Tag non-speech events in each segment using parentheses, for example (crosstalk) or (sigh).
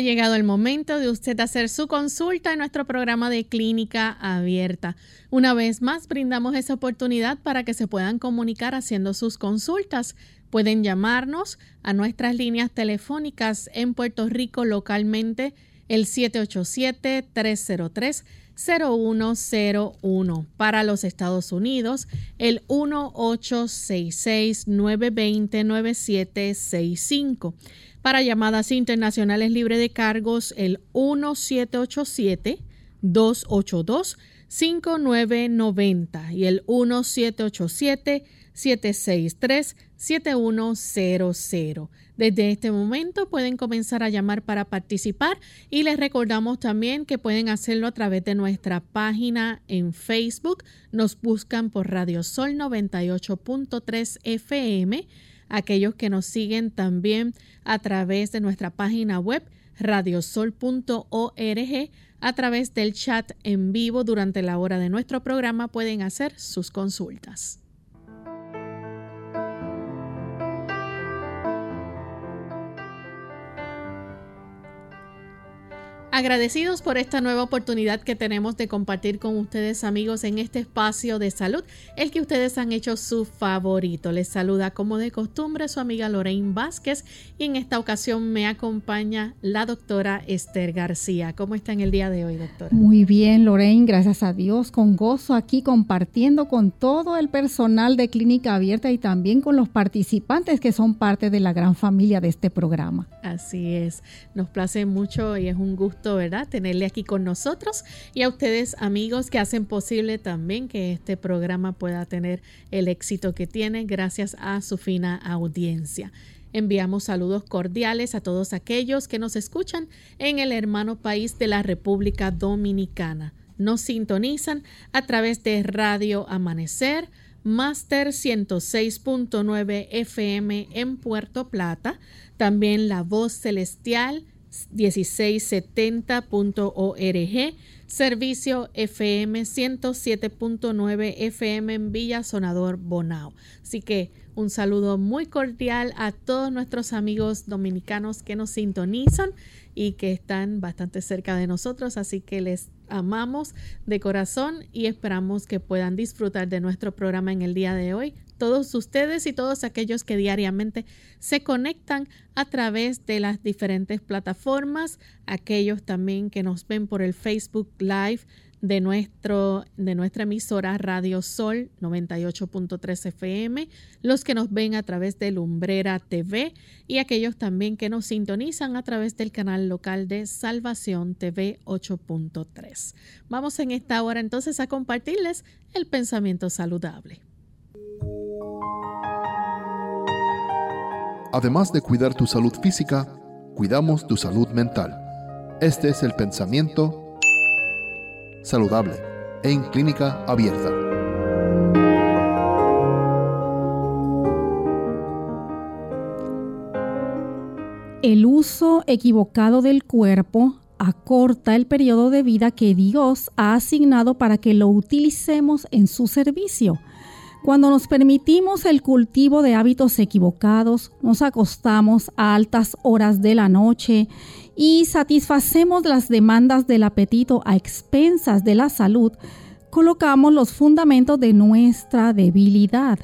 Ha llegado el momento de usted hacer su consulta en nuestro programa de clínica abierta. Una vez más, brindamos esa oportunidad para que se puedan comunicar haciendo sus consultas. Pueden llamarnos a nuestras líneas telefónicas en Puerto Rico localmente el 787-303-0101. Para los Estados Unidos, el 1866-920-9765. Para llamadas internacionales libre de cargos, el 1787-282-5990 y el 1787-763-7100. Desde este momento pueden comenzar a llamar para participar y les recordamos también que pueden hacerlo a través de nuestra página en Facebook. Nos buscan por Radio Sol 98.3 FM aquellos que nos siguen también a través de nuestra página web radiosol.org. A través del chat en vivo durante la hora de nuestro programa pueden hacer sus consultas. Agradecidos por esta nueva oportunidad que tenemos de compartir con ustedes amigos en este espacio de salud, el que ustedes han hecho su favorito. Les saluda como de costumbre su amiga Lorraine Vázquez y en esta ocasión me acompaña la doctora Esther García. ¿Cómo está en el día de hoy, doctora? Muy bien, Lorraine, gracias a Dios, con gozo aquí compartiendo con todo el personal de Clínica Abierta y también con los participantes que son parte de la gran familia de este programa. Así es, nos place mucho y es un gusto ¿verdad? Tenerle aquí con nosotros y a ustedes amigos que hacen posible también que este programa pueda tener el éxito que tiene gracias a su fina audiencia. Enviamos saludos cordiales a todos aquellos que nos escuchan en el hermano país de la República Dominicana. Nos sintonizan a través de Radio Amanecer, Master 106.9 FM en Puerto Plata, también La Voz Celestial 1670.org, servicio FM 107.9 FM en Villa Sonador Bonao. Así que un saludo muy cordial a todos nuestros amigos dominicanos que nos sintonizan y que están bastante cerca de nosotros, así que les amamos de corazón y esperamos que puedan disfrutar de nuestro programa en el día de hoy. Todos ustedes y todos aquellos que diariamente se conectan a través de las diferentes plataformas, aquellos también que nos ven por el Facebook Live de, nuestro, de nuestra emisora Radio Sol 98.3 FM, los que nos ven a través de Lumbrera TV y aquellos también que nos sintonizan a través del canal local de Salvación TV 8.3. Vamos en esta hora entonces a compartirles el pensamiento saludable. Además de cuidar tu salud física, cuidamos tu salud mental. Este es el pensamiento saludable en clínica abierta. El uso equivocado del cuerpo acorta el periodo de vida que Dios ha asignado para que lo utilicemos en su servicio. Cuando nos permitimos el cultivo de hábitos equivocados, nos acostamos a altas horas de la noche y satisfacemos las demandas del apetito a expensas de la salud, colocamos los fundamentos de nuestra debilidad.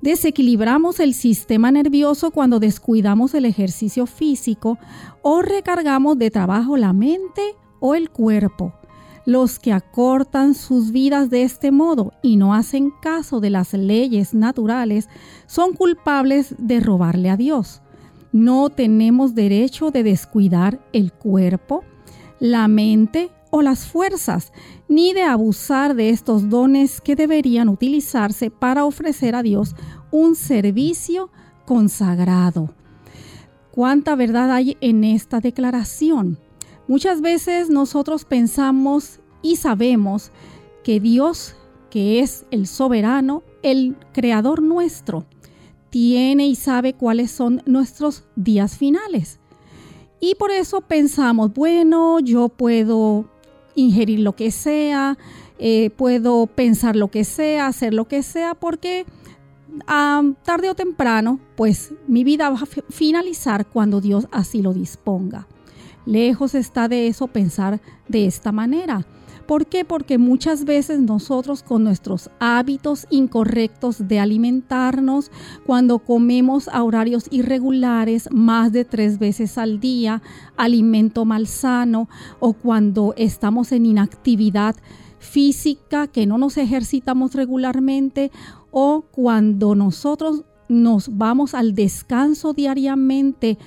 Desequilibramos el sistema nervioso cuando descuidamos el ejercicio físico o recargamos de trabajo la mente o el cuerpo. Los que acortan sus vidas de este modo y no hacen caso de las leyes naturales son culpables de robarle a Dios. No tenemos derecho de descuidar el cuerpo, la mente o las fuerzas, ni de abusar de estos dones que deberían utilizarse para ofrecer a Dios un servicio consagrado. ¿Cuánta verdad hay en esta declaración? Muchas veces nosotros pensamos y sabemos que Dios, que es el soberano, el creador nuestro, tiene y sabe cuáles son nuestros días finales. Y por eso pensamos, bueno, yo puedo ingerir lo que sea, eh, puedo pensar lo que sea, hacer lo que sea, porque tarde o temprano, pues mi vida va a finalizar cuando Dios así lo disponga. Lejos está de eso pensar de esta manera. ¿Por qué? Porque muchas veces nosotros con nuestros hábitos incorrectos de alimentarnos, cuando comemos a horarios irregulares más de tres veces al día, alimento malsano o cuando estamos en inactividad física, que no nos ejercitamos regularmente o cuando nosotros nos vamos al descanso diariamente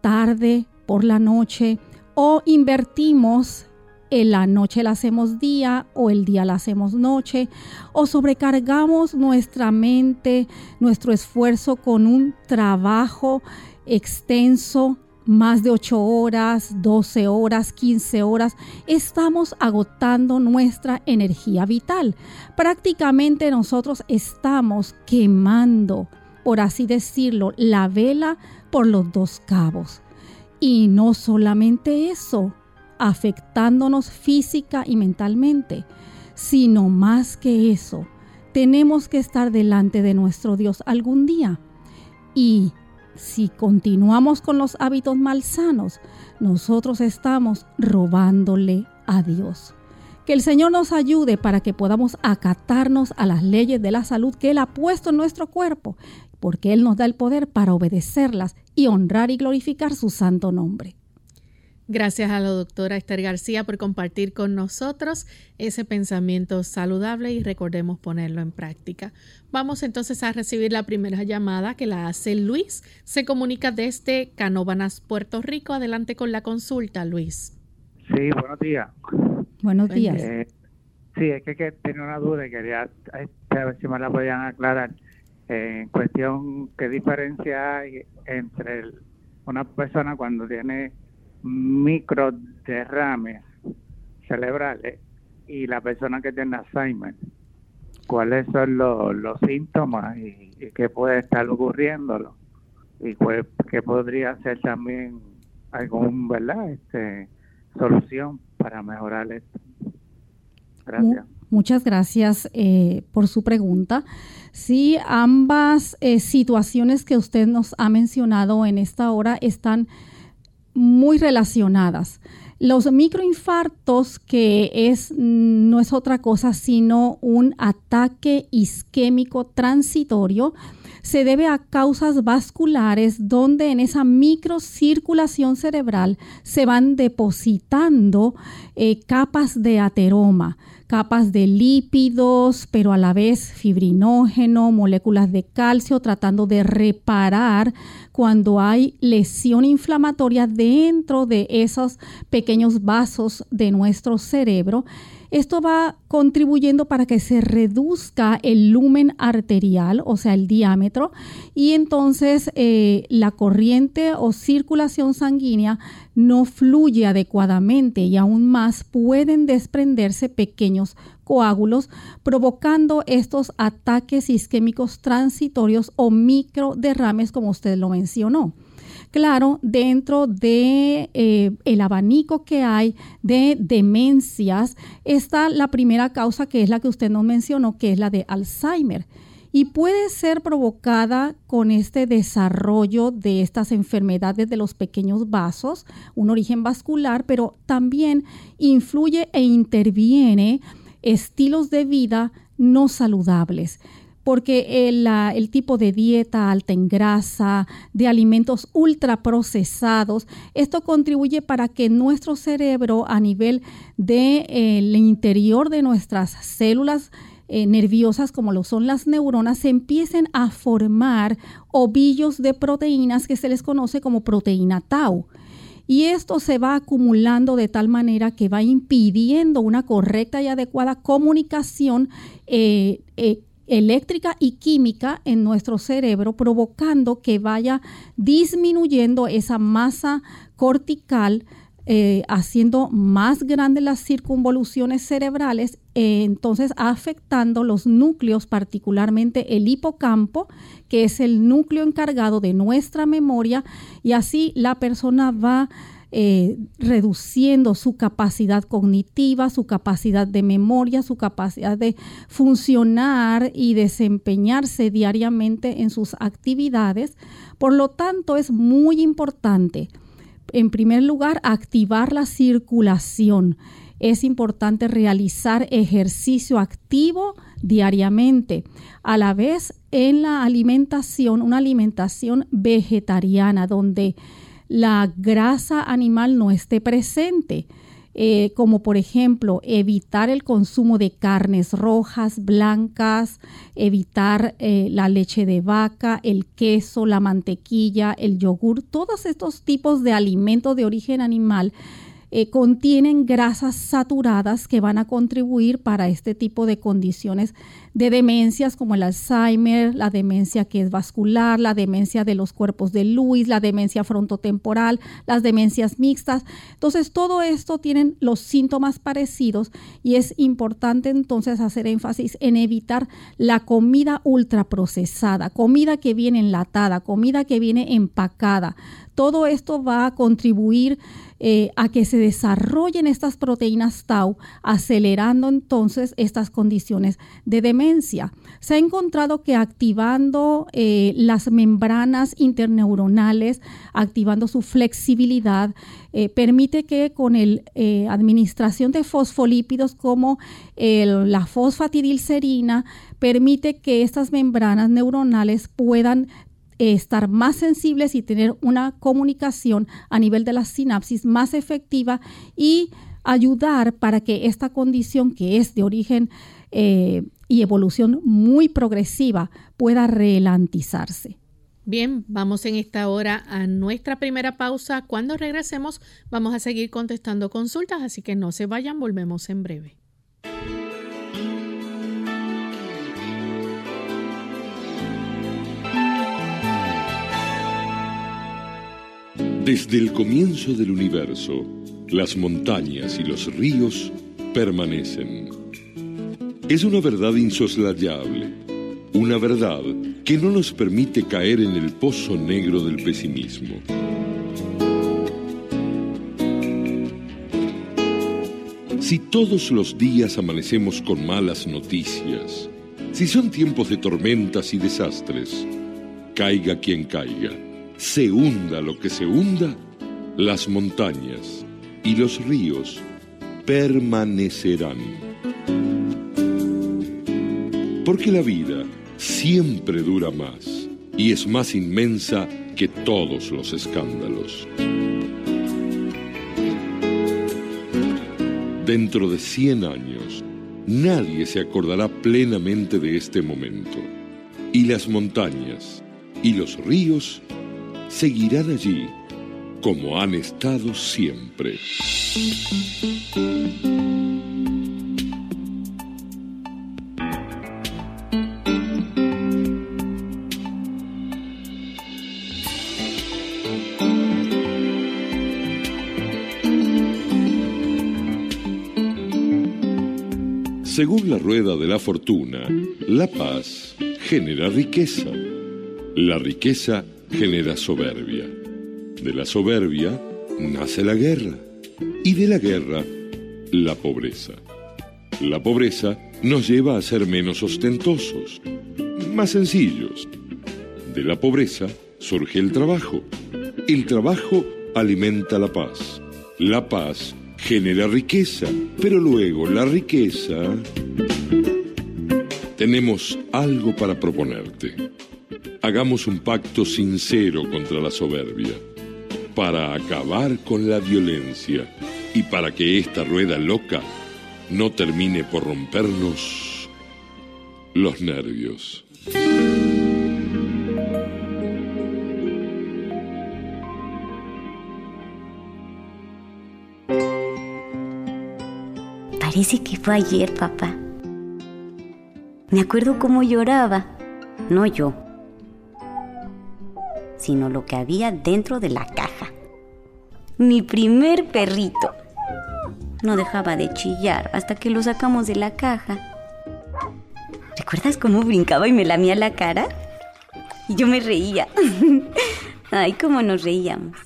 tarde por la noche o invertimos en la noche la hacemos día o el día la hacemos noche o sobrecargamos nuestra mente, nuestro esfuerzo con un trabajo extenso, más de 8 horas, 12 horas, 15 horas, estamos agotando nuestra energía vital. Prácticamente nosotros estamos quemando, por así decirlo, la vela por los dos cabos. Y no solamente eso, afectándonos física y mentalmente, sino más que eso, tenemos que estar delante de nuestro Dios algún día. Y si continuamos con los hábitos malsanos, nosotros estamos robándole a Dios. Que el Señor nos ayude para que podamos acatarnos a las leyes de la salud que Él ha puesto en nuestro cuerpo, porque Él nos da el poder para obedecerlas y honrar y glorificar su santo nombre. Gracias a la doctora Esther García por compartir con nosotros ese pensamiento saludable y recordemos ponerlo en práctica. Vamos entonces a recibir la primera llamada que la hace Luis. Se comunica desde Canóbanas, Puerto Rico. Adelante con la consulta, Luis. Sí, buenos días. Buenos días. Eh, sí, es que, tenía una duda y quería este, ver si me la podían aclarar. en cuestión, ¿qué diferencia hay entre una persona cuando tiene microderrames cerebrales y la persona que tiene Alzheimer. ¿Cuáles son los, síntomas y, qué puede estar ocurriéndolo? Y pues, qué podría ser también algún, ¿verdad? Este, solución para mejorar esto. Gracias. Muchas gracias eh, por su pregunta. Sí, ambas eh, situaciones que usted nos ha mencionado en esta hora están muy relacionadas. Los microinfartos, que es, no es otra cosa sino un ataque isquémico transitorio, se debe a causas vasculares donde en esa microcirculación cerebral se van depositando eh, capas de ateroma capas de lípidos, pero a la vez fibrinógeno, moléculas de calcio, tratando de reparar cuando hay lesión inflamatoria dentro de esos pequeños vasos de nuestro cerebro. Esto va contribuyendo para que se reduzca el lumen arterial, o sea, el diámetro, y entonces eh, la corriente o circulación sanguínea no fluye adecuadamente y aún más pueden desprenderse pequeños coágulos, provocando estos ataques isquémicos transitorios o microderrames, como usted lo mencionó. Claro, dentro de eh, el abanico que hay de demencias está la primera causa que es la que usted nos mencionó, que es la de Alzheimer. Y puede ser provocada con este desarrollo de estas enfermedades de los pequeños vasos, un origen vascular, pero también influye e interviene estilos de vida no saludables porque el, tipo de dieta alta en grasa, de alimentos ultraprocesados, esto contribuye para que nuestro cerebro a nivel del de, interior de nuestras células eh, nerviosas como lo son las neuronas se empiecen a formar ovillos de proteínas que se les conoce como proteína tau. Y esto se va acumulando de tal manera que va impidiendo una correcta y adecuada comunicación eh, eh, eléctrica y química en nuestro cerebro, provocando que vaya disminuyendo esa masa cortical, eh, haciendo más grandes las circunvoluciones cerebrales, eh, entonces afectando los núcleos, particularmente el hipocampo, que es el núcleo encargado de nuestra memoria, y así la persona va eh, reduciendo su capacidad cognitiva, su capacidad de memoria, su capacidad de funcionar y desempeñarse diariamente en sus actividades. Por lo tanto, es muy importante, en primer lugar, activar la circulación. Es importante realizar ejercicio activo diariamente. A la vez, en la alimentación, una alimentación vegetariana, donde la grasa animal no esté presente. Eh, como por ejemplo evitar el consumo de carnes rojas, blancas, evitar eh, la leche de vaca, el queso, la mantequilla, el yogur, todos estos tipos de alimentos de origen animal eh, contienen grasas saturadas que van a contribuir para este tipo de condiciones de demencias como el Alzheimer, la demencia que es vascular, la demencia de los cuerpos de Lewis, la demencia frontotemporal, las demencias mixtas. Entonces, todo esto tienen los síntomas parecidos y es importante entonces hacer énfasis en evitar la comida ultraprocesada, comida que viene enlatada, comida que viene empacada. Todo esto va a contribuir eh, a que se desarrollen estas proteínas tau, acelerando entonces estas condiciones de demencia. Se ha encontrado que activando eh, las membranas interneuronales, activando su flexibilidad, eh, permite que con la administración de fosfolípidos como la fosfatidilcerina, permite que estas membranas neuronales puedan estar más sensibles y tener una comunicación a nivel de la sinapsis más efectiva y ayudar para que esta condición que es de origen eh, y evolución muy progresiva pueda relantizarse. Bien, vamos en esta hora a nuestra primera pausa. Cuando regresemos vamos a seguir contestando consultas, así que no se vayan, volvemos en breve. Desde el comienzo del universo, las montañas y los ríos permanecen. Es una verdad insoslayable, una verdad que no nos permite caer en el pozo negro del pesimismo. Si todos los días amanecemos con malas noticias, si son tiempos de tormentas y desastres, caiga quien caiga se hunda lo que se hunda, las montañas y los ríos permanecerán. Porque la vida siempre dura más y es más inmensa que todos los escándalos. Dentro de 100 años, nadie se acordará plenamente de este momento. Y las montañas y los ríos seguirán allí como han estado siempre. Según la rueda de la fortuna, la paz genera riqueza. La riqueza genera soberbia. De la soberbia nace la guerra y de la guerra la pobreza. La pobreza nos lleva a ser menos ostentosos, más sencillos. De la pobreza surge el trabajo. El trabajo alimenta la paz. La paz genera riqueza, pero luego la riqueza... Tenemos algo para proponerte hagamos un pacto sincero contra la soberbia, para acabar con la violencia y para que esta rueda loca no termine por rompernos los nervios. Parece que fue ayer, papá. Me acuerdo cómo lloraba. No yo, sino lo que había dentro de la caja. Mi primer perrito. No dejaba de chillar hasta que lo sacamos de la caja. ¿Recuerdas cómo brincaba y me lamía la cara? Y yo me reía. (laughs) Ay, cómo nos reíamos.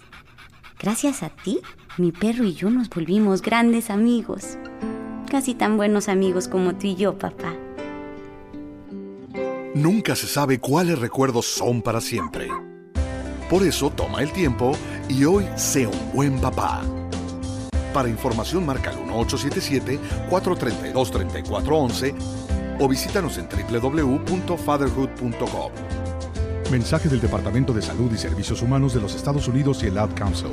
Gracias a ti, mi perro y yo nos volvimos grandes amigos. Casi tan buenos amigos como tú y yo, papá. Nunca se sabe cuáles recuerdos son para siempre. Por eso toma el tiempo y hoy sé un buen papá. Para información marca el 1877-432-3411 o visítanos en www.fatherhood.com. Mensaje del Departamento de Salud y Servicios Humanos de los Estados Unidos y el Ad Council.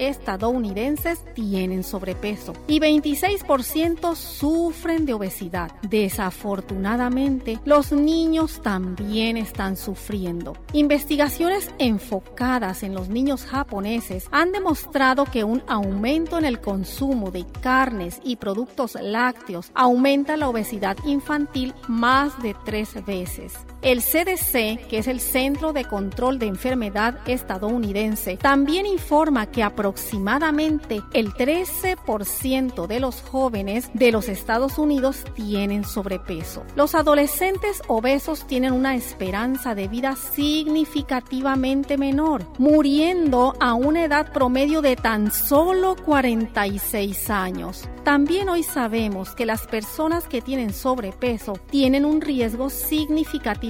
estadounidenses tienen sobrepeso y 26% sufren de obesidad. Desafortunadamente, los niños también están sufriendo. Investigaciones enfocadas en los niños japoneses han demostrado que un aumento en el consumo de carnes y productos lácteos aumenta la obesidad infantil más de tres veces. El CDC, que es el Centro de Control de Enfermedad estadounidense, también informa que aproximadamente el 13% de los jóvenes de los Estados Unidos tienen sobrepeso. Los adolescentes obesos tienen una esperanza de vida significativamente menor, muriendo a una edad promedio de tan solo 46 años. También hoy sabemos que las personas que tienen sobrepeso tienen un riesgo significativo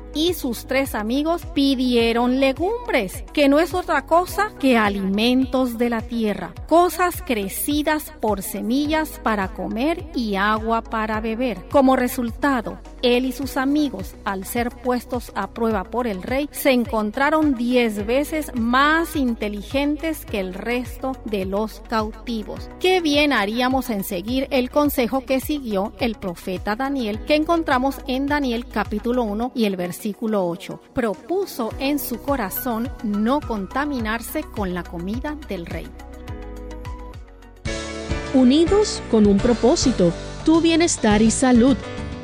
y sus tres amigos pidieron legumbres, que no es otra cosa que alimentos de la tierra, cosas crecidas por semillas para comer y agua para beber. Como resultado, él y sus amigos, al ser puestos a prueba por el rey, se encontraron diez veces más inteligentes que el resto de los cautivos. Qué bien haríamos en seguir el consejo que siguió el profeta Daniel, que encontramos en Daniel capítulo 1 y el versículo 8. Propuso en su corazón no contaminarse con la comida del rey. Unidos con un propósito, tu bienestar y salud.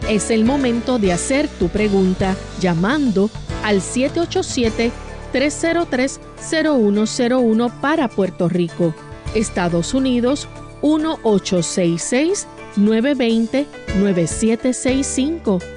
Es el momento de hacer tu pregunta llamando al 787-303-0101 para Puerto Rico, Estados Unidos 1866-920-9765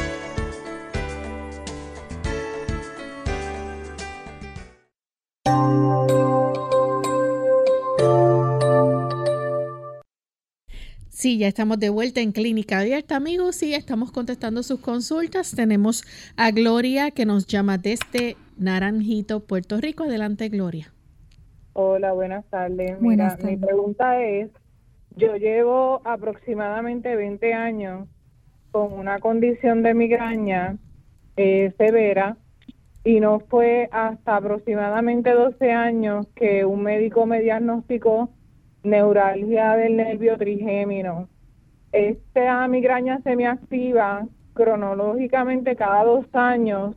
Sí, ya estamos de vuelta en Clínica Abierta, amigos, y estamos contestando sus consultas. Tenemos a Gloria que nos llama desde Naranjito, Puerto Rico. Adelante, Gloria. Hola, buenas tardes. Mira, mi pregunta es, yo llevo aproximadamente 20 años con una condición de migraña eh, severa y no fue hasta aproximadamente 12 años que un médico me diagnosticó neuralgia del nervio trigémino. Esta migraña se me activa cronológicamente cada dos años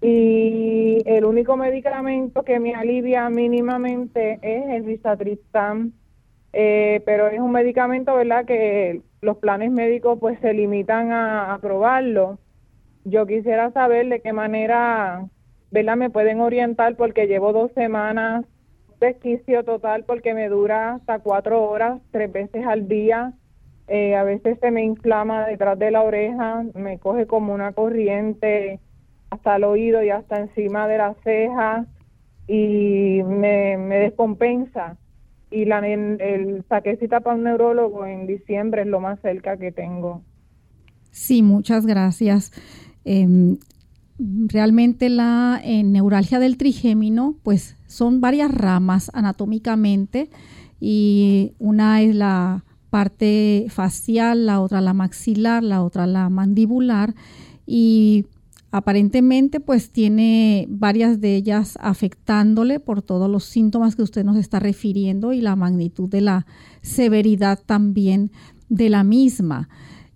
y el único medicamento que me alivia mínimamente es el bisatristán eh, pero es un medicamento, ¿verdad? Que los planes médicos pues se limitan a aprobarlo. Yo quisiera saber de qué manera, ¿verdad? Me pueden orientar porque llevo dos semanas desquicio total porque me dura hasta cuatro horas, tres veces al día. Eh, a veces se me inflama detrás de la oreja, me coge como una corriente hasta el oído y hasta encima de la ceja y me, descompensa. Y la, el, saqué cita para un neurólogo en diciembre, es lo más cerca que tengo. Sí, muchas gracias. Em, realmente la eh, neuralgia del trigémino, pues son varias ramas anatómicamente y una es la parte facial, la otra la maxilar, la otra la mandibular y aparentemente pues tiene varias de ellas afectándole por todos los síntomas que usted nos está refiriendo y la magnitud de la severidad también de la misma.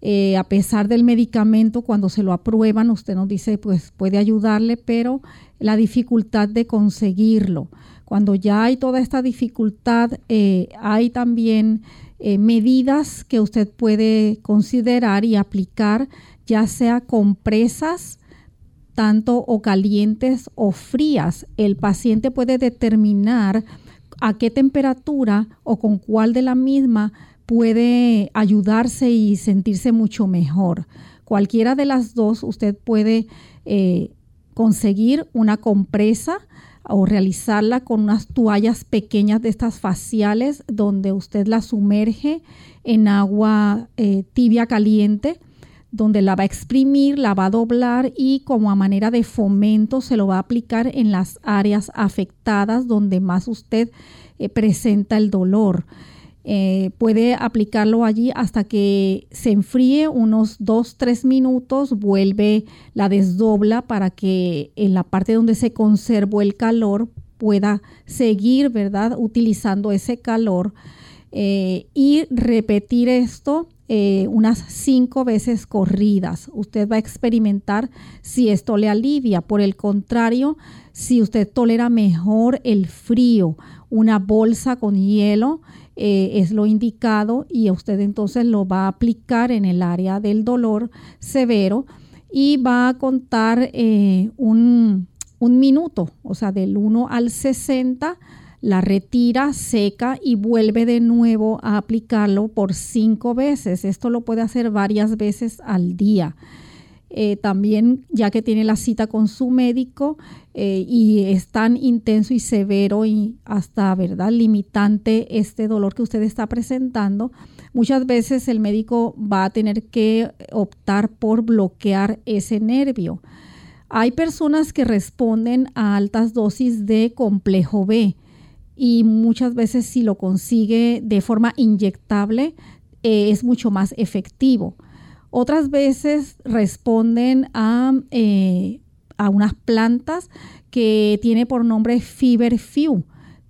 Eh, a pesar del medicamento, cuando se lo aprueban, usted nos dice, pues puede ayudarle, pero la dificultad de conseguirlo. Cuando ya hay toda esta dificultad, eh, hay también eh, medidas que usted puede considerar y aplicar, ya sea compresas, tanto o calientes o frías. El paciente puede determinar a qué temperatura o con cuál de la misma puede ayudarse y sentirse mucho mejor. Cualquiera de las dos, usted puede eh, conseguir una compresa o realizarla con unas toallas pequeñas de estas faciales donde usted la sumerge en agua eh, tibia caliente donde la va a exprimir, la va a doblar y como a manera de fomento se lo va a aplicar en las áreas afectadas donde más usted eh, presenta el dolor. Eh, puede aplicarlo allí hasta que se enfríe unos 2-3 minutos, vuelve, la desdobla para que en la parte donde se conservó el calor pueda seguir, ¿verdad? Utilizando ese calor eh, y repetir esto eh, unas cinco veces corridas. Usted va a experimentar si esto le alivia. Por el contrario, si usted tolera mejor el frío, una bolsa con hielo eh, es lo indicado y usted entonces lo va a aplicar en el área del dolor severo y va a contar eh, un, un, minuto, o sea, del 1 al 60, la retira, seca y vuelve de nuevo a aplicarlo por cinco veces. Esto lo puede hacer varias veces al día. Eh, también ya que tiene la cita con su médico eh, y es tan intenso y severo y hasta, ¿verdad?, limitante este dolor que usted está presentando, muchas veces el médico va a tener que optar por bloquear ese nervio. Hay personas que responden a altas dosis de complejo B y muchas veces si lo consigue de forma inyectable eh, es mucho más efectivo. Otras veces responden a, eh, a unas plantas que tiene por nombre Few.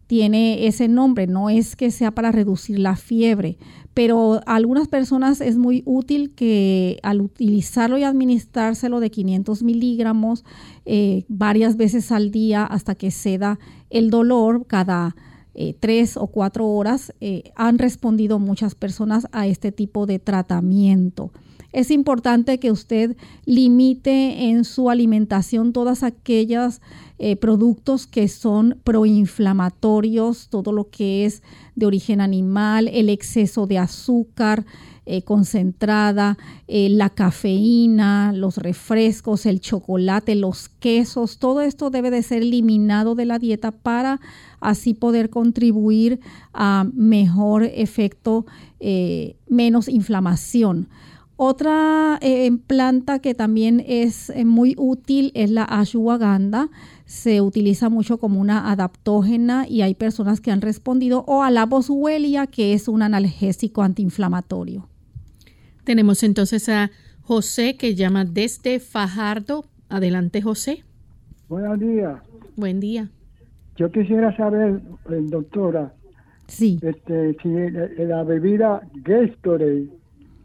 Tiene ese nombre, no es que sea para reducir la fiebre, pero a algunas personas es muy útil que al utilizarlo y administrárselo de 500 miligramos eh, varias veces al día hasta que ceda el dolor cada eh, tres o cuatro horas, han respondido muchas personas a este tipo de tratamiento es importante que usted limite en su alimentación todas aquellas eh, productos que son proinflamatorios, todo lo que es de origen animal, el exceso de azúcar, eh, concentrada, eh, la cafeína, los refrescos, el chocolate, los quesos, todo esto debe de ser eliminado de la dieta para así poder contribuir a mejor efecto, menos inflamación. Otra eh, planta que también es eh, muy útil es la ashwagandha. Se utiliza mucho como una adaptógena y hay personas que han respondido o a la boswellia, que es un analgésico antiinflamatorio. Tenemos entonces a José que llama desde Fajardo. Adelante, José. Buenos días. Buen día. Yo quisiera saber, eh, doctora, sí. este, si la, bebida Gatorade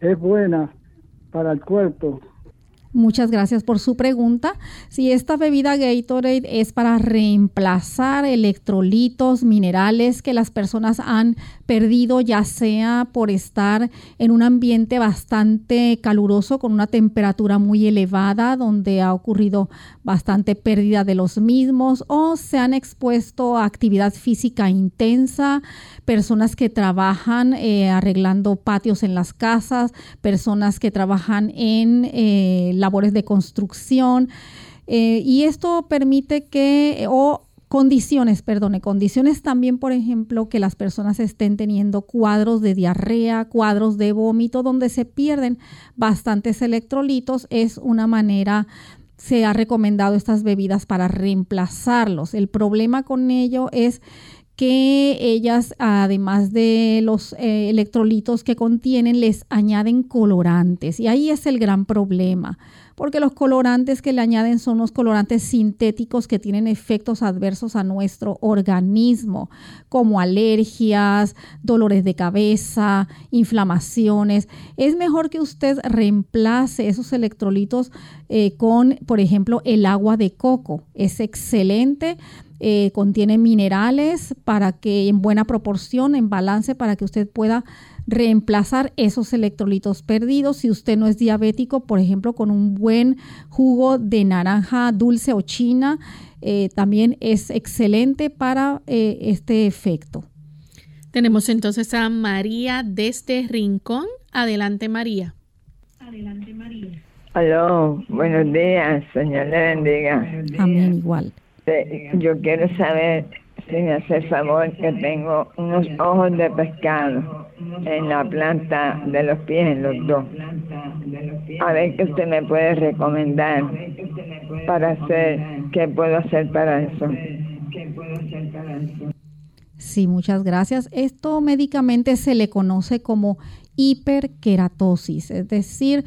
es buena para el cuerpo. Muchas gracias por su pregunta. Si esta bebida Gatorade es para reemplazar electrolitos, minerales que las personas han perdido, ya sea por estar en un ambiente bastante caluroso con una temperatura muy elevada, donde ha ocurrido bastante pérdida de los mismos, o se han expuesto a actividad física intensa, personas que trabajan eh, arreglando patios en las casas, personas que trabajan en eh, labores de construcción. Eh, y esto permite que, o condiciones, perdone, condiciones también, por ejemplo, que las personas estén teniendo cuadros de diarrea, cuadros de vómito, donde se pierden bastantes electrolitos, es una manera se ha recomendado estas bebidas para reemplazarlos. El problema con ello es que ellas, además de los eh, electrolitos que contienen, les añaden colorantes. Y ahí es el gran problema, porque los colorantes que le añaden son los colorantes sintéticos que tienen efectos adversos a nuestro organismo, como alergias, dolores de cabeza, inflamaciones. Es mejor que usted reemplace esos electrolitos eh, con, por ejemplo, el agua de coco. Es excelente eh, contiene minerales para que en buena proporción, en balance, para que usted pueda reemplazar esos electrolitos perdidos. Si usted no es diabético, por ejemplo, con un buen jugo de naranja dulce o china, eh, también es excelente para eh, este efecto. Tenemos entonces a María desde Rincón. Adelante, María. Adelante, María. Aló, buenos días, Señor le bendiga. Amén, igual. Yo quiero saber me hace favor que tengo unos ojos de pescado en la planta de los pies, en los dos. A ver qué usted me puede recomendar para hacer, qué puedo hacer para eso. Sí, muchas gracias. Esto médicamente se le conoce como hiperkeratosis, es decir,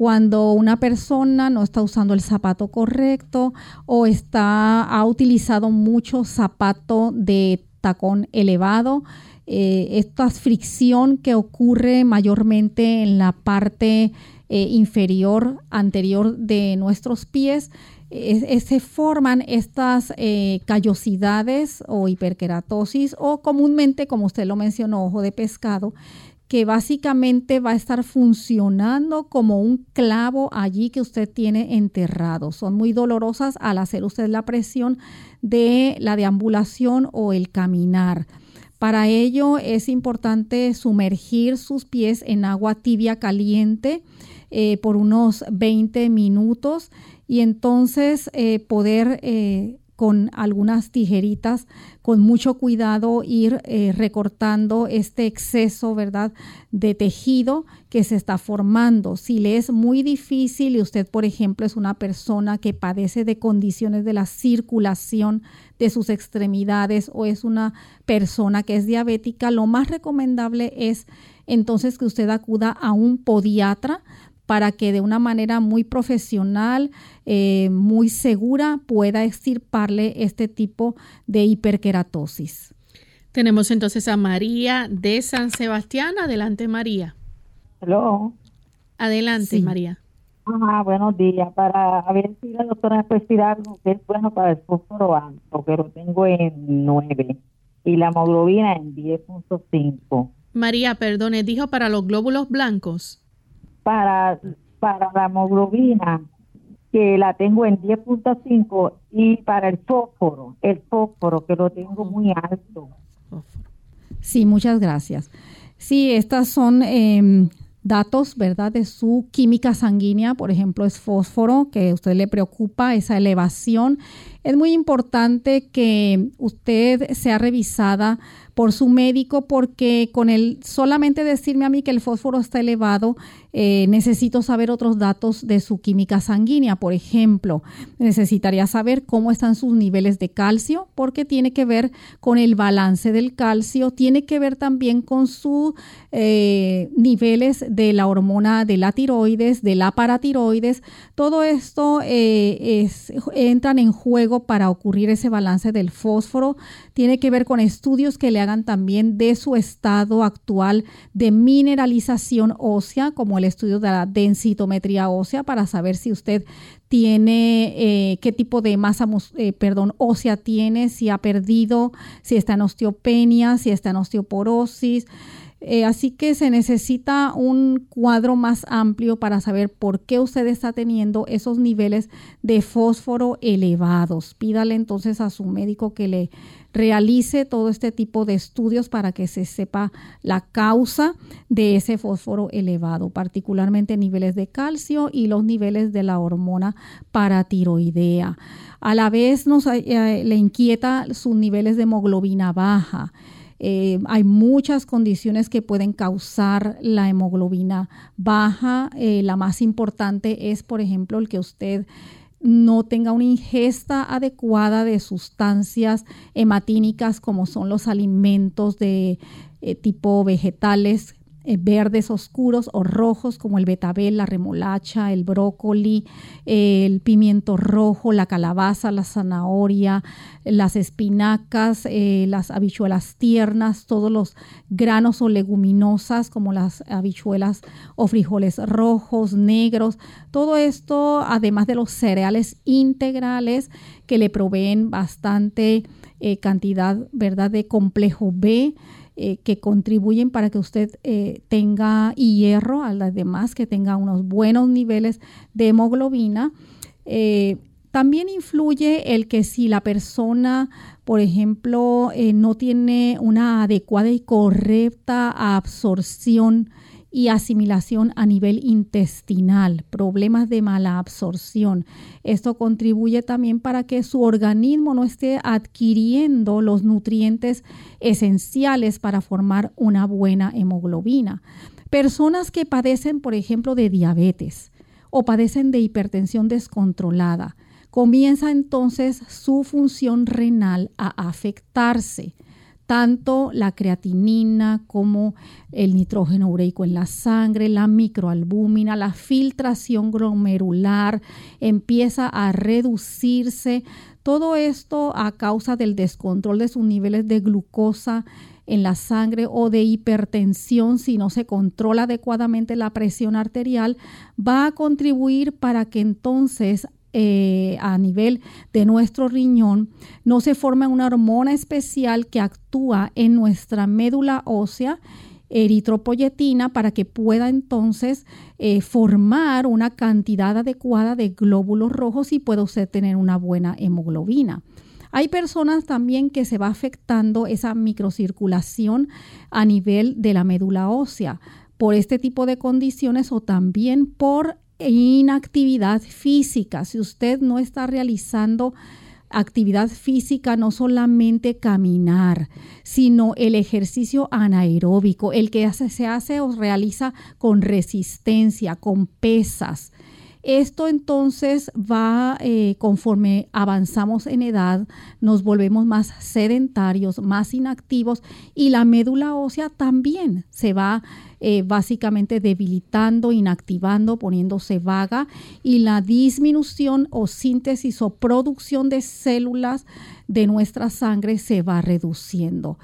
cuando una persona no está usando el zapato correcto o está, ha utilizado mucho zapato de tacón elevado. Eh, esta fricción que ocurre mayormente en la parte eh, inferior anterior de nuestros pies, se forman estas eh, callosidades o hiperkeratosis o comúnmente, como usted lo mencionó, ojo de pescado, que básicamente va a estar funcionando como un clavo allí que usted tiene enterrado. Son muy dolorosas al hacer usted la presión de la deambulación o el caminar. Para ello es importante sumergir sus pies en agua tibia caliente eh, por unos 20 minutos y entonces eh, poder eh, con algunas tijeritas, con mucho cuidado ir eh, recortando este exceso, ¿verdad?, de tejido que se está formando. Si le es muy difícil y usted, por ejemplo, es una persona que padece de condiciones de la circulación de sus extremidades o es una persona que es diabética, lo más recomendable es entonces que usted acuda a un podiatra para que de una manera muy profesional, eh, muy segura, pueda extirparle este tipo de hiperkeratosis. Tenemos entonces a María de San Sebastián. Adelante, María. Hello. Adelante, María. Ajá, buenos días. Para ver si la doctora me puede decir algo que es bueno para el fósforo alto, que lo tengo en 9 y la hemoglobina en 10.5. María, perdone, dijo para los glóbulos blancos para, para la hemoglobina, que la tengo en 10.5, y para el fósforo, el fósforo, que lo tengo muy alto. Sí, muchas gracias. Sí, estas son em, datos, ¿verdad?, de su química sanguínea, por ejemplo, es fósforo, que a usted le preocupa, esa elevación. Es muy importante que usted sea revisada por su médico porque con el solamente decirme a mí que el fósforo está elevado, eh, necesito saber otros datos de su química sanguínea. Por ejemplo, necesitaría saber cómo están sus niveles de calcio porque tiene que ver con el balance del calcio, tiene que ver también con sus eh, niveles de la hormona de la tiroides, de la paratiroides. Todo esto eh, entran en juego para ocurrir ese balance del fósforo. Tiene que ver con estudios que le hagan también de su estado actual de mineralización ósea, como el estudio de la densitometría ósea, para saber si usted tiene, eh, qué tipo de masa, eh, perdón, ósea tiene, si ha perdido, si está en osteopenia, si está en osteoporosis. Eh, así que se necesita un cuadro más amplio para saber por qué usted está teniendo esos niveles de fósforo elevados. Pídale entonces a su médico que le realice todo este tipo de estudios para que se sepa la causa de ese fósforo elevado, particularmente niveles de calcio y los niveles de la hormona paratiroidea. A la vez nos eh, le inquieta sus niveles de hemoglobina baja. Eh, hay muchas condiciones que pueden causar la hemoglobina baja. Eh, la más importante es, por ejemplo, el que usted no tenga una ingesta adecuada de sustancias hematínicas como son los alimentos de eh, tipo vegetales eh, verdes oscuros o rojos como el betabel, la remolacha, el brócoli, el pimiento rojo, la calabaza, la zanahoria, las espinacas, eh, las habichuelas tiernas, todos los granos o leguminosas como las habichuelas o frijoles rojos, negros, todo esto además de los cereales integrales que le proveen bastante eh, cantidad, ¿verdad?, de complejo B, eh, que contribuyen para que usted eh, tenga hierro, a las demás que tenga unos buenos niveles de hemoglobina. Eh, también influye el que si la persona, por ejemplo, no tiene una adecuada y correcta absorción y asimilación a nivel intestinal, problemas de mala absorción. Esto contribuye también para que su organismo no esté adquiriendo los nutrientes esenciales para formar una buena hemoglobina. Personas que padecen, por ejemplo, de diabetes o padecen de hipertensión descontrolada, comienza entonces su función renal a afectarse tanto la creatinina como el nitrógeno ureico en la sangre, la microalbúmina, la filtración glomerular empieza a reducirse. Todo esto a causa del descontrol de sus niveles de glucosa en la sangre o de hipertensión si no se controla adecuadamente la presión arterial, va a contribuir para que entonces eh, a nivel de nuestro riñón, no se forma una hormona especial que actúa en nuestra médula ósea eritropoyetina para que pueda entonces eh, formar una cantidad adecuada de glóbulos rojos y pueda usted tener una buena hemoglobina. Hay personas también que se va afectando esa microcirculación a nivel de la médula ósea por este tipo de condiciones o también por inactividad física. Si usted no está realizando actividad física, no solamente caminar, sino el ejercicio anaeróbico, el que se hace o realiza con resistencia, con pesas. Esto entonces va, eh, conforme avanzamos en edad, nos volvemos más sedentarios, más inactivos y la médula ósea también se va eh, básicamente debilitando, inactivando, poniéndose vaga y la disminución o síntesis o producción de células de nuestra sangre se va reduciendo.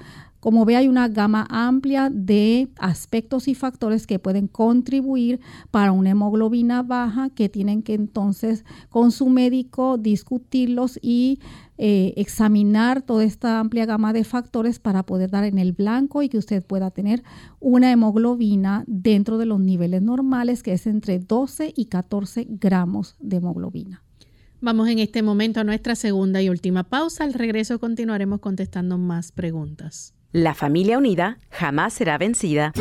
Como ve, hay una gama amplia de aspectos y factores que pueden contribuir para una hemoglobina baja que tienen que entonces con su médico discutirlos y eh, examinar toda esta amplia gama de factores para poder dar en el blanco y que usted pueda tener una hemoglobina dentro de los niveles normales, que es entre 12 y 14 gramos de hemoglobina. Vamos en este momento a nuestra segunda y última pausa. Al regreso continuaremos contestando más preguntas. La familia unida jamás será vencida.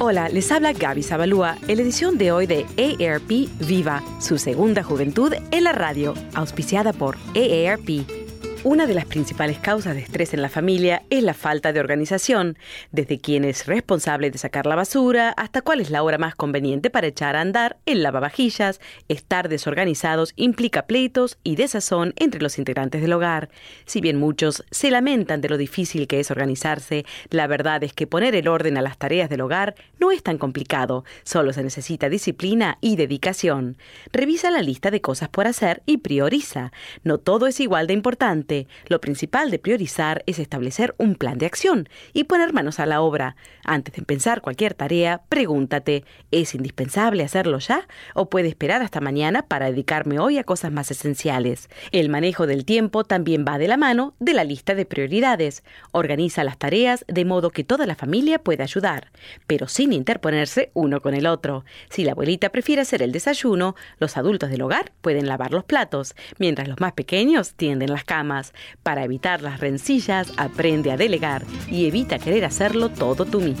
Hola, les habla Gaby Zabalúa en la edición de hoy de AARP Viva, su segunda juventud en la radio, auspiciada por AARP. Una de las principales causas de estrés en la familia es la falta de organización, desde quién es responsable de sacar la basura hasta cuál es la hora más conveniente para echar a andar el lavavajillas. Estar desorganizados implica pleitos y desazón entre los integrantes del hogar. Si bien muchos se lamentan de lo difícil que es organizarse, la verdad es que poner el orden a las tareas del hogar no es tan complicado, solo se necesita disciplina y dedicación. Revisa la lista de cosas por hacer y prioriza. No todo es igual de importante lo principal de priorizar es establecer un plan de acción y poner manos a la obra. Antes de empezar cualquier tarea, pregúntate, ¿es indispensable hacerlo ya o puede esperar hasta mañana para dedicarme hoy a cosas más esenciales? El manejo del tiempo también va de la mano de la lista de prioridades. Organiza las tareas de modo que toda la familia pueda ayudar, pero sin interponerse uno con el otro. Si la abuelita prefiere hacer el desayuno, los adultos del hogar pueden lavar los platos, mientras los más pequeños tienden las camas. Para evitar las rencillas, aprende a delegar y evita querer hacerlo todo tú mismo.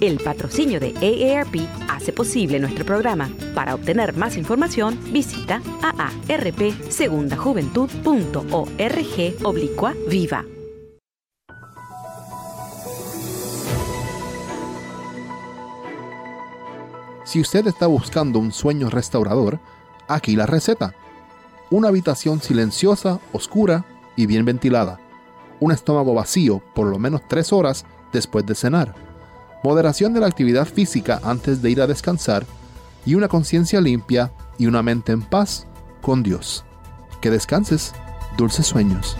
El patrocinio de AARP hace posible nuestro programa. Para obtener más información, visita aarpsegundajuventud.org oblicua viva. Si usted está buscando un sueño restaurador, aquí la receta una habitación silenciosa, oscura y bien ventilada, un estómago vacío por lo menos tres horas después de cenar, moderación de la actividad física antes de ir a descansar y una conciencia limpia y una mente en paz con Dios. Que descanses, dulces sueños.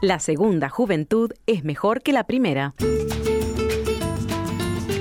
La segunda juventud es mejor que la primera.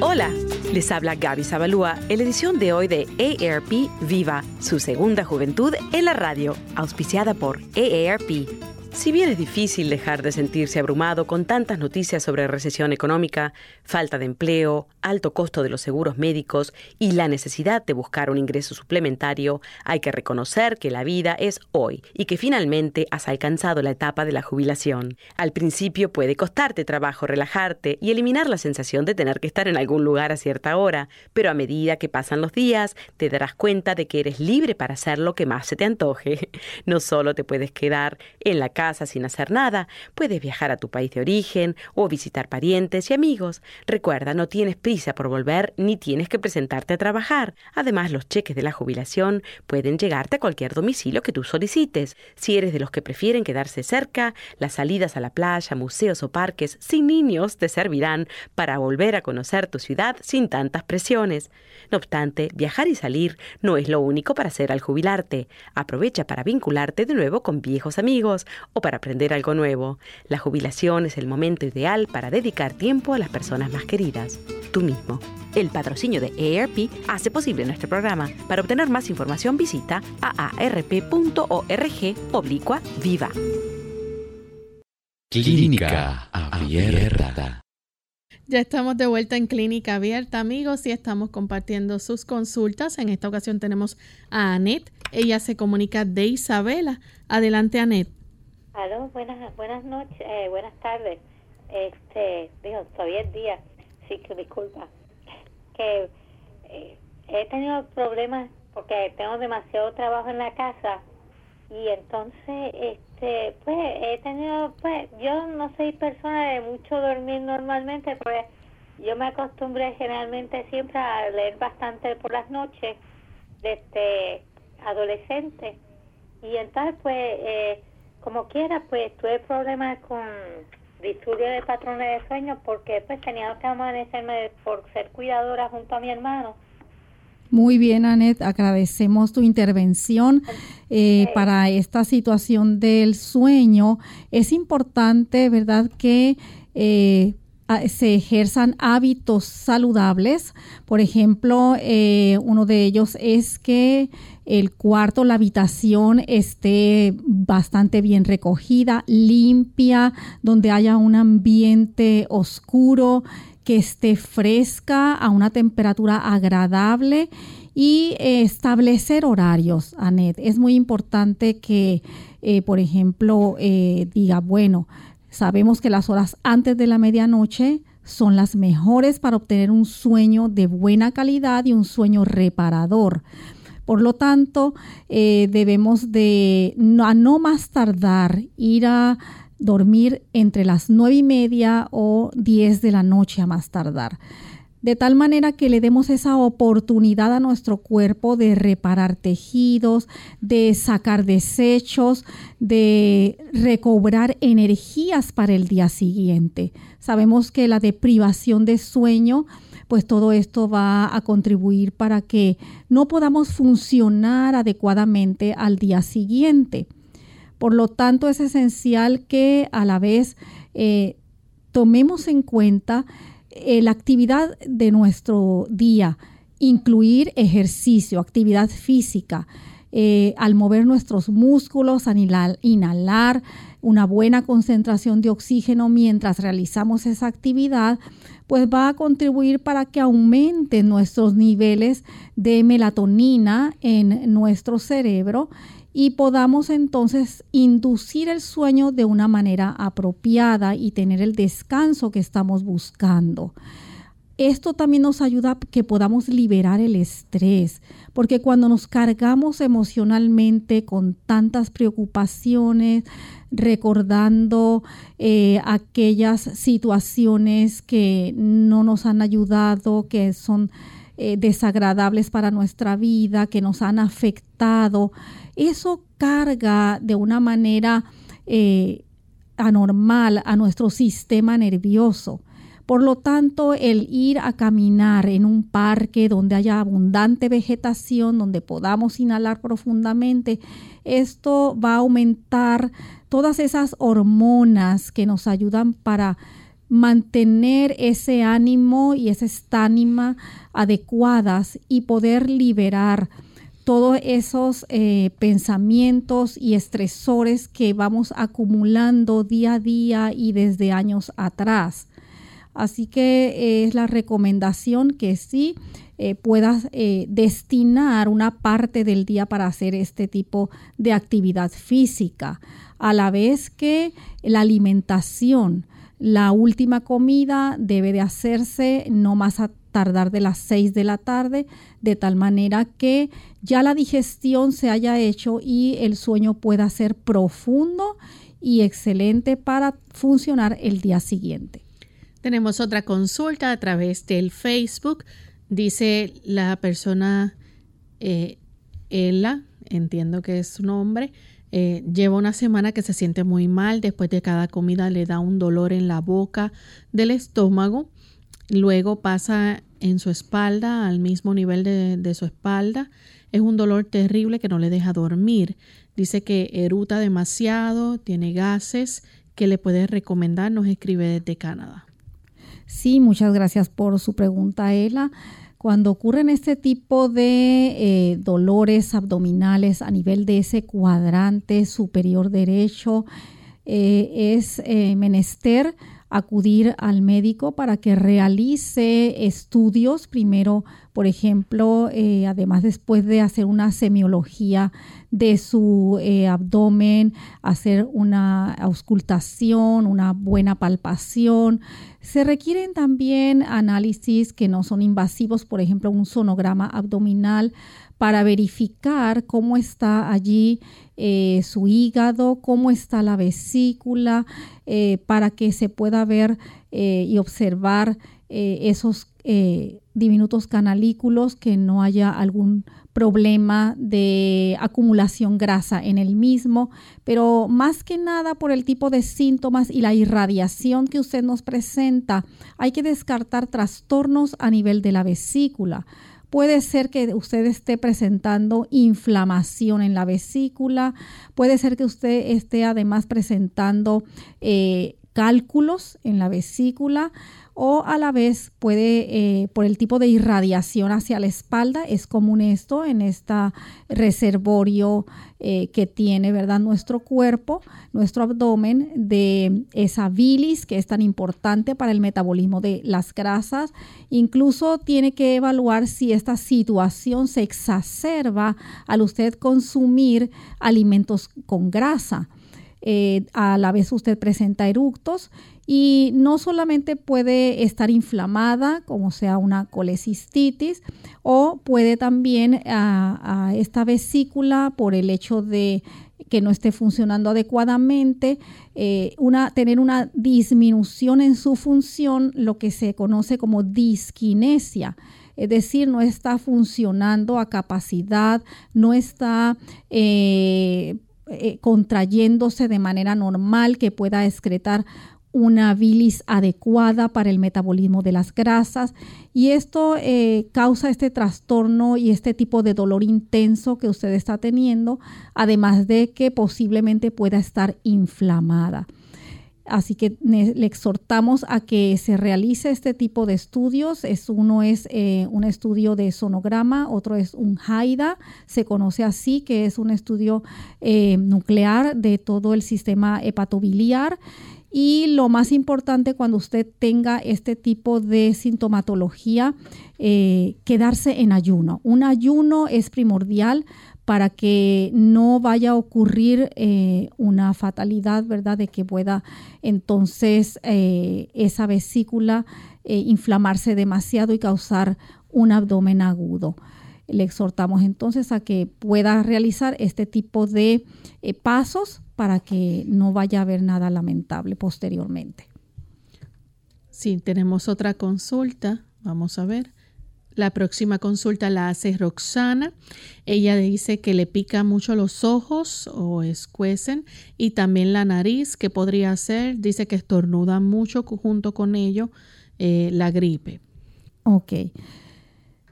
Hola. Les habla Gaby Zabalúa en la edición de hoy de AARP Viva, su segunda juventud en la radio, auspiciada por AARP. Si bien es difícil dejar de sentirse abrumado con tantas noticias sobre recesión económica, falta de empleo, alto costo de los seguros médicos y la necesidad de buscar un ingreso suplementario, hay que reconocer que la vida es hoy y que finalmente has alcanzado la etapa de la jubilación. Al principio puede costarte trabajo relajarte y eliminar la sensación de tener que estar en algún lugar a cierta hora, pero a medida que pasan los días te darás cuenta de que eres libre para hacer lo que más se te antoje. (laughs) No solo te puedes quedar en la casa, sin hacer nada. Puedes viajar a tu país de origen o visitar parientes y amigos. Recuerda, no tienes prisa por volver ni tienes que presentarte a trabajar. Además, los cheques de la jubilación pueden llegarte a cualquier domicilio que tú solicites. Si eres de los que prefieren quedarse cerca, las salidas a la playa, museos o parques sin niños te servirán para volver a conocer tu ciudad sin tantas presiones. No obstante, viajar y salir no es lo único para hacer al jubilarte. Aprovecha para vincularte de nuevo con viejos amigos o para aprender algo nuevo. La jubilación es el momento ideal para dedicar tiempo a las personas más queridas, tú mismo. El patrocinio de AARP hace posible nuestro programa. Para obtener más información visita aarp.org oblicua viva. Clínica Abierta. Ya estamos de vuelta en Clínica Abierta, amigos, y estamos compartiendo sus consultas. En esta ocasión tenemos a Anet. Ella se comunica de Isabela. Adelante, Anet. Aló, buenas, buenas noches, eh, buenas tardes. Este, digo, todavía es día, (laughs) sí que disculpa. Que eh, he tenido problemas porque tengo demasiado trabajo en la casa y entonces, este, pues he tenido, pues yo no soy persona de mucho dormir normalmente, porque yo me acostumbré generalmente siempre a leer bastante por las noches desde adolescente y entonces pues eh, como quiera, pues tuve problemas con disturbio de patrones de sueño porque pues tenía que amanecerme por ser cuidadora junto a mi hermano. Muy bien, Anet, agradecemos tu intervención eh, para esta situación del sueño. Es importante, ¿verdad?, que eh, se ejerzan hábitos saludables. Por ejemplo, eh, uno de ellos es que el cuarto, la habitación esté bastante bien recogida, limpia, donde haya un ambiente oscuro, que esté fresca a una temperatura agradable y establecer horarios, Anet. Es muy importante que, eh, por ejemplo, eh, diga, bueno, sabemos que las horas antes de la medianoche son las mejores para obtener un sueño de buena calidad y un sueño reparador. Por lo tanto, eh, debemos de no, a no más tardar ir a dormir entre las nueve y media o 10 de la noche a más tardar de tal manera que le demos esa oportunidad a nuestro cuerpo de reparar tejidos, de sacar desechos, de recobrar energías para el día siguiente. Sabemos que la deprivación de sueño, pues todo esto va a contribuir para que no podamos funcionar adecuadamente al día siguiente. Por lo tanto, es esencial que a la vez eh, tomemos en cuenta eh, la actividad de nuestro día, incluir ejercicio, actividad física, eh, al mover nuestros músculos, al inhalar, una buena concentración de oxígeno mientras realizamos esa actividad, pues va a contribuir para que aumenten nuestros niveles de melatonina en nuestro cerebro y podamos entonces inducir el sueño de una manera apropiada y tener el descanso que estamos buscando. Esto también nos ayuda a que podamos liberar el estrés, porque cuando nos cargamos emocionalmente con tantas preocupaciones, recordando eh, aquellas situaciones que no nos han ayudado, que son eh, desagradables para nuestra vida, que nos han afectado, eso carga de una manera eh, anormal a nuestro sistema nervioso. Por lo tanto, el ir a caminar en un parque donde haya abundante vegetación, donde podamos inhalar profundamente, esto va a aumentar todas esas hormonas que nos ayudan para mantener ese ánimo y esa estánima adecuadas y poder liberar todos esos eh, pensamientos y estresores que vamos acumulando día a día y desde años atrás. Así que eh, es la recomendación que sí eh, puedas destinar una parte del día para hacer este tipo de actividad física, a la vez que la alimentación, la última comida debe de hacerse no más a tardar de las 6 de la tarde, de tal manera que ya la digestión se haya hecho y el sueño pueda ser profundo y excelente para funcionar el día siguiente. Tenemos otra consulta a través del Facebook. Dice la persona eh, Ella, entiendo que es su nombre, eh, lleva una semana que se siente muy mal, después de cada comida le da un dolor en la boca del estómago Luego pasa en su espalda, al mismo nivel de, su espalda. Es un dolor terrible que no le deja dormir. Dice que eruta demasiado, tiene gases. ¿Qué le puede recomendar? Nos escribe desde Canadá. Sí, muchas gracias por su pregunta, Ela. Cuando ocurren este tipo de eh, dolores abdominales a nivel de ese cuadrante superior derecho, eh, es eh, menester acudir al médico para que realice estudios, primero, por ejemplo, eh, además después de hacer una semiología de su eh, abdomen, hacer una auscultación, una buena palpación. Se requieren también análisis que no son invasivos, por ejemplo, un sonograma abdominal para verificar cómo está allí eh, su hígado, cómo está la vesícula, eh, para que se pueda ver eh, y observar esos diminutos canalículos, que no haya algún problema de acumulación grasa en el mismo, pero más que nada por el tipo de síntomas y la irradiación que usted nos presenta, hay que descartar trastornos a nivel de la vesícula Puede ser que usted esté presentando inflamación en la vesícula, puede ser que usted esté además presentando eh, cálculos en la vesícula o a la vez puede, eh, por el tipo de irradiación hacia la espalda, es común esto en este reservorio eh, que tiene, ¿verdad? Nuestro cuerpo, nuestro abdomen, de esa bilis que es tan importante para el metabolismo de las grasas. Incluso tiene que evaluar si esta situación se exacerba al usted consumir alimentos con grasa. Eh, a la vez usted presenta eructos y no solamente puede estar inflamada, como sea una colecistitis, o puede también a, esta vesícula por el hecho de que no esté funcionando adecuadamente, eh, tener una disminución en su función, lo que se conoce como disquinesia. Es decir, no está funcionando a capacidad, no está eh, eh, contrayéndose de manera normal que pueda excretar una bilis adecuada para el metabolismo de las grasas y esto eh, causa este trastorno y este tipo de dolor intenso que usted está teniendo, además de que posiblemente pueda estar inflamada. Así que le exhortamos a que se realice este tipo de estudios. Es, uno es eh, un estudio de sonograma, otro es un HAIDA, se conoce así, que es un estudio eh, nuclear de todo el sistema hepatobiliar. Y lo más importante cuando usted tenga este tipo de sintomatología, eh, quedarse en ayuno. Un ayuno es primordial para que no vaya a ocurrir eh, una fatalidad, ¿verdad? De que pueda entonces eh, esa vesícula eh, inflamarse demasiado y causar un abdomen agudo. Le exhortamos entonces a que pueda realizar este tipo de pasos para que no vaya a haber nada lamentable posteriormente. Sí, tenemos otra consulta. Vamos a ver. La próxima consulta la hace Roxana. Ella dice que le pica mucho los ojos o escuecen y también la nariz, que podría ser. Dice que estornuda mucho junto con ello eh, la gripe. Ok.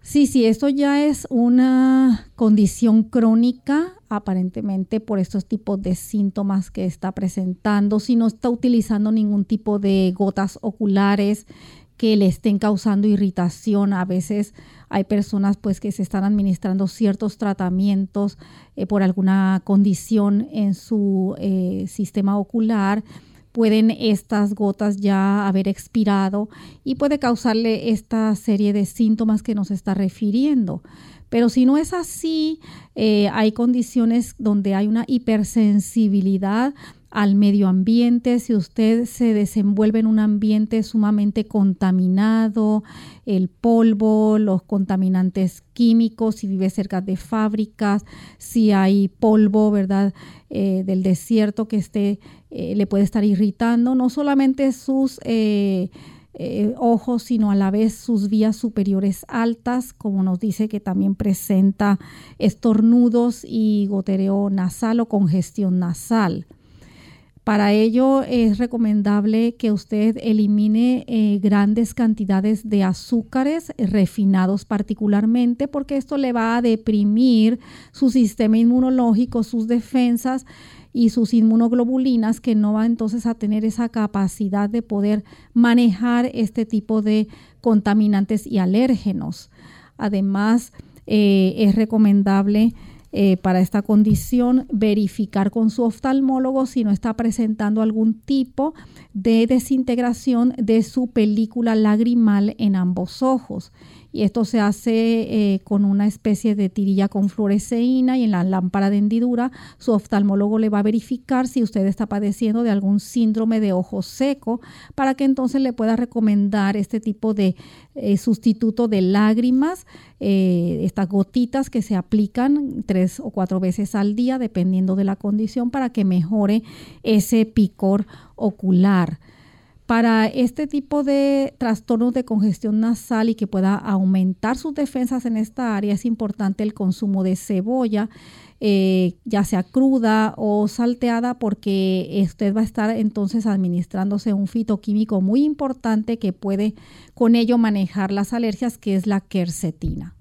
Sí, sí, esto ya es una condición crónica, aparentemente por estos tipos de síntomas que está presentando. Si no está utilizando ningún tipo de gotas oculares, que le estén causando irritación. A veces hay personas pues que se están administrando ciertos tratamientos eh, por alguna condición en su eh, sistema ocular. Pueden estas gotas ya haber expirado y puede causarle esta serie de síntomas que nos está refiriendo. Pero si no es así, eh, hay condiciones donde hay una hipersensibilidad al medio ambiente, si usted se desenvuelve en un ambiente sumamente contaminado, el polvo, los contaminantes químicos, si vive cerca de fábricas, si hay polvo, ¿verdad? Eh, del desierto que esté, eh, le puede estar irritando, no solamente sus eh, ojos, sino a la vez sus vías superiores altas, como nos dice que también presenta estornudos y gotereo nasal o congestión nasal. Para ello es recomendable que usted elimine eh, grandes cantidades de azúcares refinados particularmente porque esto le va a deprimir su sistema inmunológico, sus defensas y sus inmunoglobulinas que no va entonces a tener esa capacidad de poder manejar este tipo de contaminantes y alérgenos. Además, eh, es recomendable eh, para esta condición, verificar con su oftalmólogo si no está presentando algún tipo de desintegración de su película lagrimal en ambos ojos y esto se hace eh, con una especie de tirilla con fluoresceína y en la lámpara de hendidura su oftalmólogo le va a verificar si usted está padeciendo de algún síndrome de ojo seco para que entonces le pueda recomendar este tipo de eh, sustituto de lágrimas, eh, estas gotitas que se aplican tres o cuatro veces al día dependiendo de la condición para que mejore ese picor ocular. Para este tipo de trastornos de congestión nasal y que pueda aumentar sus defensas en esta área, es importante el consumo de cebolla, eh, ya sea cruda o salteada, porque usted va a estar entonces administrándose un fitoquímico muy importante que puede con ello manejar las alergias, que es la quercetina.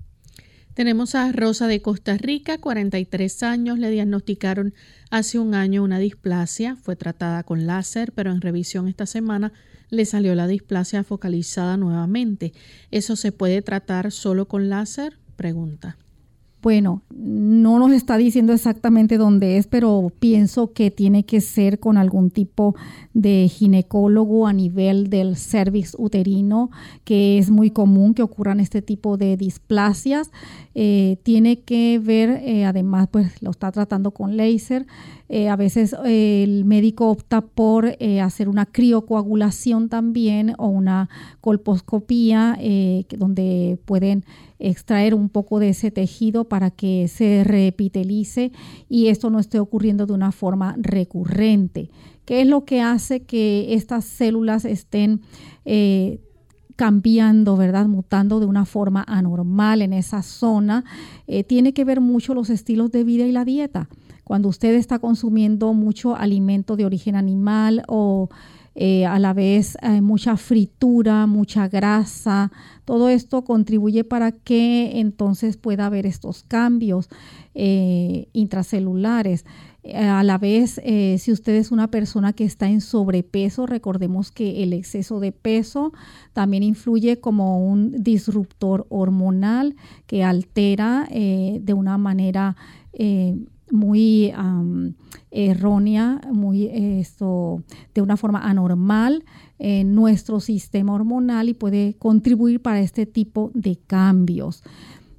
Tenemos a Rosa de Costa Rica, 43 años, le diagnosticaron hace un año una displasia, fue tratada con láser, pero en revisión esta semana le salió la displasia focalizada nuevamente. ¿Eso se puede tratar solo con láser? Pregunta. Bueno, no nos está diciendo exactamente dónde es, pero pienso que tiene que ser con algún tipo de ginecólogo a nivel del cervix uterino, que es muy común que ocurran este tipo de displasias. Eh, tiene que ver, eh, además, pues lo está tratando con láser. Eh, a veces el médico opta por hacer una criocoagulación también o una colposcopía donde pueden extraer un poco de ese tejido para que se repitelice y esto no esté ocurriendo de una forma recurrente. ¿Qué es lo que hace que estas células estén eh, cambiando, ¿verdad? Mutando de una forma anormal en esa zona. Eh, tiene que ver mucho los estilos de vida y la dieta. Cuando usted está consumiendo mucho alimento de origen animal o eh, a la vez eh, mucha fritura, mucha grasa. Todo esto contribuye para que entonces pueda haber estos cambios eh, intracelulares. A la vez, si usted es una persona que está en sobrepeso, recordemos que el exceso de peso también influye como un disruptor hormonal que altera de una manera muy errónea, muy esto, de una forma anormal en nuestro sistema hormonal y puede contribuir para este tipo de cambios.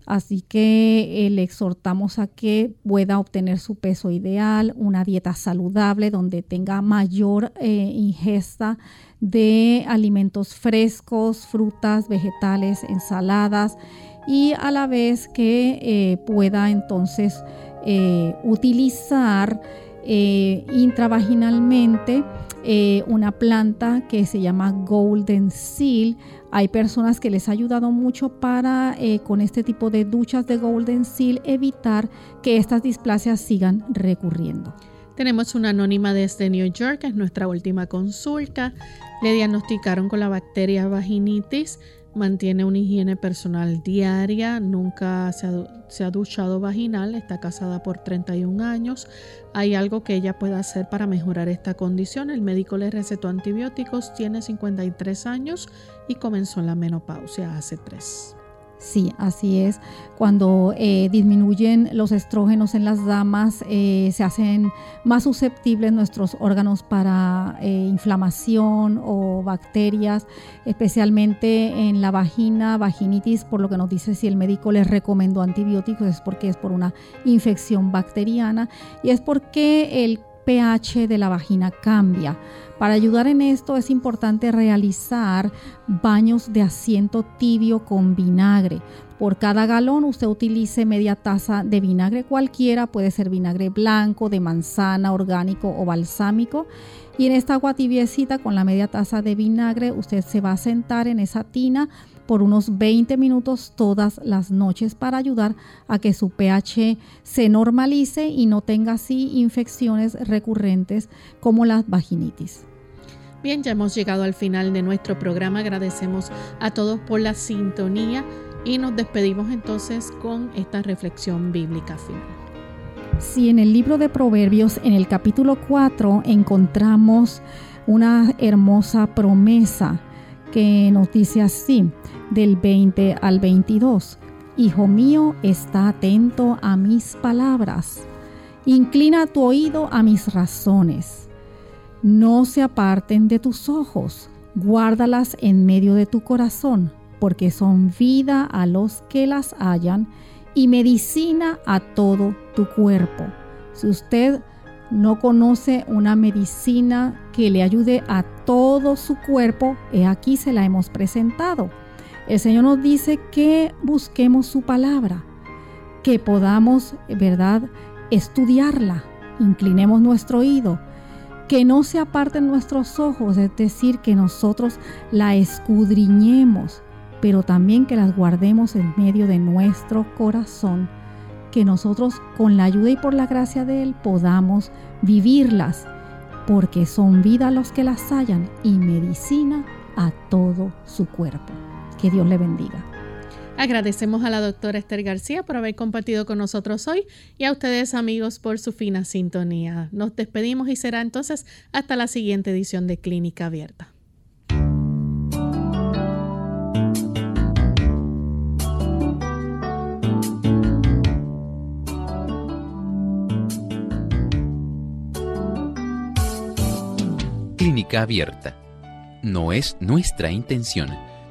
Así que eh, le exhortamos a que pueda obtener su peso ideal, una dieta saludable donde tenga mayor eh, ingesta de alimentos frescos, frutas, vegetales, ensaladas y a la vez que eh, pueda entonces eh, utilizar eh, intravaginalmente eh, una planta que se llama Golden Seal. Hay personas que les ha ayudado mucho para con este tipo de duchas de Golden Seal evitar que estas displasias sigan recurriendo. Tenemos una anónima desde New York, es nuestra última consulta. Le diagnosticaron con la bacteria vaginitis mantiene una higiene personal diaria, nunca se ha, duchado vaginal, está casada por 31 años. ¿Hay algo que ella pueda hacer para mejorar esta condición? El médico le recetó antibióticos, tiene 53 años y comenzó la menopausia hace 3. Sí, así es. Cuando eh, disminuyen los estrógenos en las damas, eh, se hacen más susceptibles nuestros órganos para eh, inflamación o bacterias, especialmente en la vagina, vaginitis, por lo que nos dice si el médico les recomendó antibióticos, es porque es por una infección bacteriana y es porque el pH de la vagina cambia. Para ayudar en esto es importante realizar baños de asiento tibio con vinagre. Por cada galón usted utilice media taza de vinagre cualquiera, puede ser vinagre blanco, de manzana, orgánico o balsámico. Y en esta agua tibiecita con la media taza de vinagre usted se va a sentar en esa tina por unos 20 minutos todas las noches para ayudar a que su pH se normalice y no tenga así infecciones recurrentes como la vaginitis. Bien, ya hemos llegado al final de nuestro programa. Agradecemos a todos por la sintonía y nos despedimos entonces con esta reflexión bíblica final. Si en el libro de Proverbios, en el capítulo 4, encontramos una hermosa promesa que nos dice así, del 20 al 22. Hijo mío, está atento a mis palabras. Inclina tu oído a mis razones. No se aparten de tus ojos. Guárdalas en medio de tu corazón, porque son vida a los que las hallan y medicina a todo tu cuerpo. Si usted no conoce una medicina que le ayude a todo su cuerpo, aquí se la hemos presentado. El Señor nos dice que busquemos su palabra, que podamos, ¿verdad?, estudiarla, inclinemos nuestro oído, que no se aparten nuestros ojos, es decir, que nosotros la escudriñemos, pero también que las guardemos en medio de nuestro corazón, que nosotros con la ayuda y por la gracia de Él podamos vivirlas, porque son vida los que las hallan y medicina a todo su cuerpo. Que Dios le bendiga. Agradecemos a la doctora Esther García por haber compartido con nosotros hoy y a ustedes amigos por su fina sintonía. Nos despedimos y será entonces hasta la siguiente edición de Clínica Abierta. Clínica Abierta. No es nuestra intención